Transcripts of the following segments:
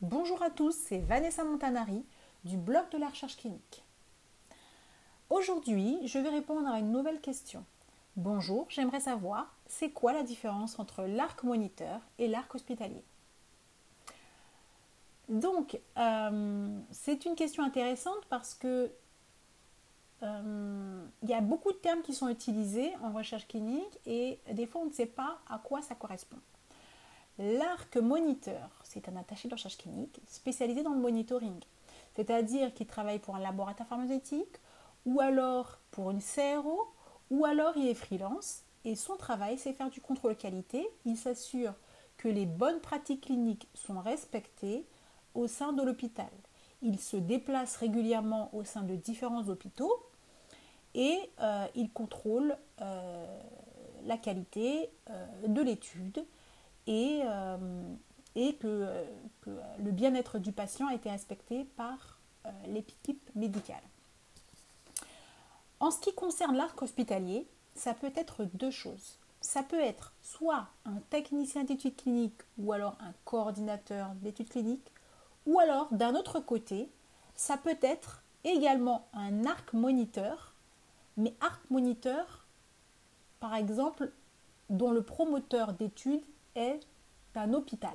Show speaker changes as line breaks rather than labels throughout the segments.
Bonjour à tous, c'est Vanessa Montanari du blog de la recherche clinique. Aujourd'hui, je vais répondre à une nouvelle question. Bonjour, j'aimerais savoir, c'est quoi la différence entre l'arc moniteur et l'arc hospitalier? Donc, euh, c'est une question intéressante parce que euh, il y a beaucoup de termes qui sont utilisés en recherche clinique et des fois on ne sait pas à quoi ça correspond. L'arc moniteur, c'est un attaché de recherche clinique spécialisé dans le monitoring, c'est-à-dire qu'il travaille pour un laboratoire pharmaceutique ou alors pour une CRO ou alors il est freelance et son travail c'est faire du contrôle qualité. Il s'assure que les bonnes pratiques cliniques sont respectées au sein de l'hôpital. Il se déplace régulièrement au sein de différents hôpitaux et euh, il contrôle euh, la qualité euh, de l'étude et, euh, que, que, le bien-être du patient a été respecté par euh, l'équipe médicale. En ce qui concerne l'arc hospitalier, ça peut être deux choses. Ça peut être soit un technicien d'études cliniques ou alors un coordinateur d'études cliniques, ou alors d'un autre côté, ça peut être également un arc moniteur, mais arc moniteur, par exemple, dont le promoteur d'études est un hôpital.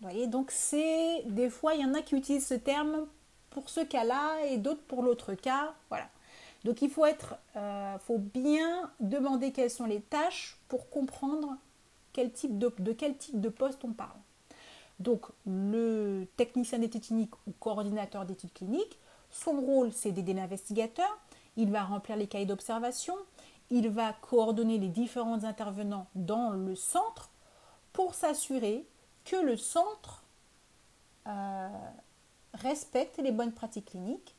Vous voyez, donc c'est des fois il y en a qui utilisent ce terme pour ce cas-là et d'autres pour l'autre cas. Voilà. Donc il faut être, euh, faut bien demander quelles sont les tâches pour comprendre quel type de, de quel type de poste on parle. Donc le technicien d'études cliniques ou coordinateur d'études cliniques, son rôle c'est d'aider l'investigateur. Il va remplir les cahiers d'observation, il va coordonner les différents intervenants dans le centre pour s'assurer que le centre euh, respecte les bonnes pratiques cliniques.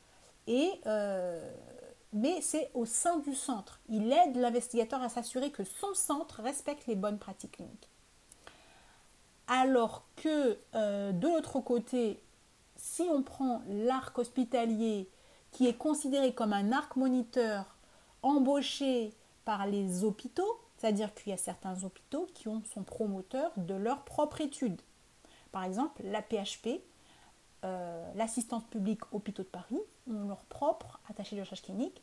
Et, euh, mais c'est au sein du centre. Il aide l'investigateur à s'assurer que son centre respecte les bonnes pratiques cliniques. Alors que euh, de l'autre côté, si on prend l'arc hospitalier qui est considéré comme un arc moniteur embauché par les hôpitaux, c'est-à-dire qu'il y a certains hôpitaux qui ont son promoteur de leur propre étude. Par exemple, la PHP, euh, l'assistance publique hôpitaux de Paris, ont leur propre attaché de recherche clinique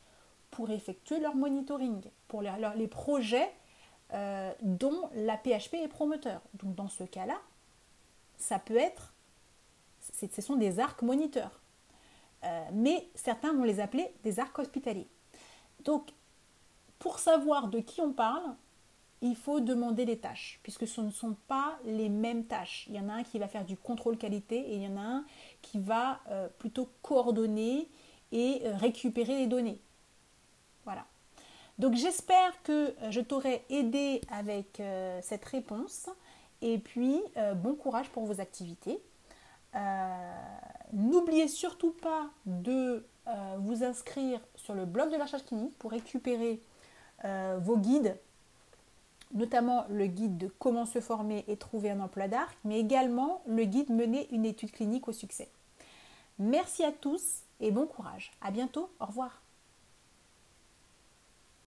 pour effectuer leur monitoring, pour les, les projets euh, dont la PHP est promoteur. Donc dans ce cas-là, ça peut être, ce sont des arcs moniteurs. Euh, mais certains vont les appeler des arcs hospitaliers. Donc pour savoir de qui on parle, il faut demander les tâches, puisque ce ne sont pas les mêmes tâches. Il y en a un qui va faire du contrôle qualité et il y en a un qui va euh, plutôt coordonner et euh, récupérer les données. Voilà. Donc j'espère que euh, je t'aurai aidé avec cette réponse. Et puis, bon courage pour vos activités. N'oubliez surtout pas de vous inscrire sur le blog de la recherche clinique pour récupérer vos guides notamment le guide de comment se former et trouver un emploi d'arc, mais également le guide mener une étude clinique au succès. Merci à tous et bon courage. À bientôt. Au revoir.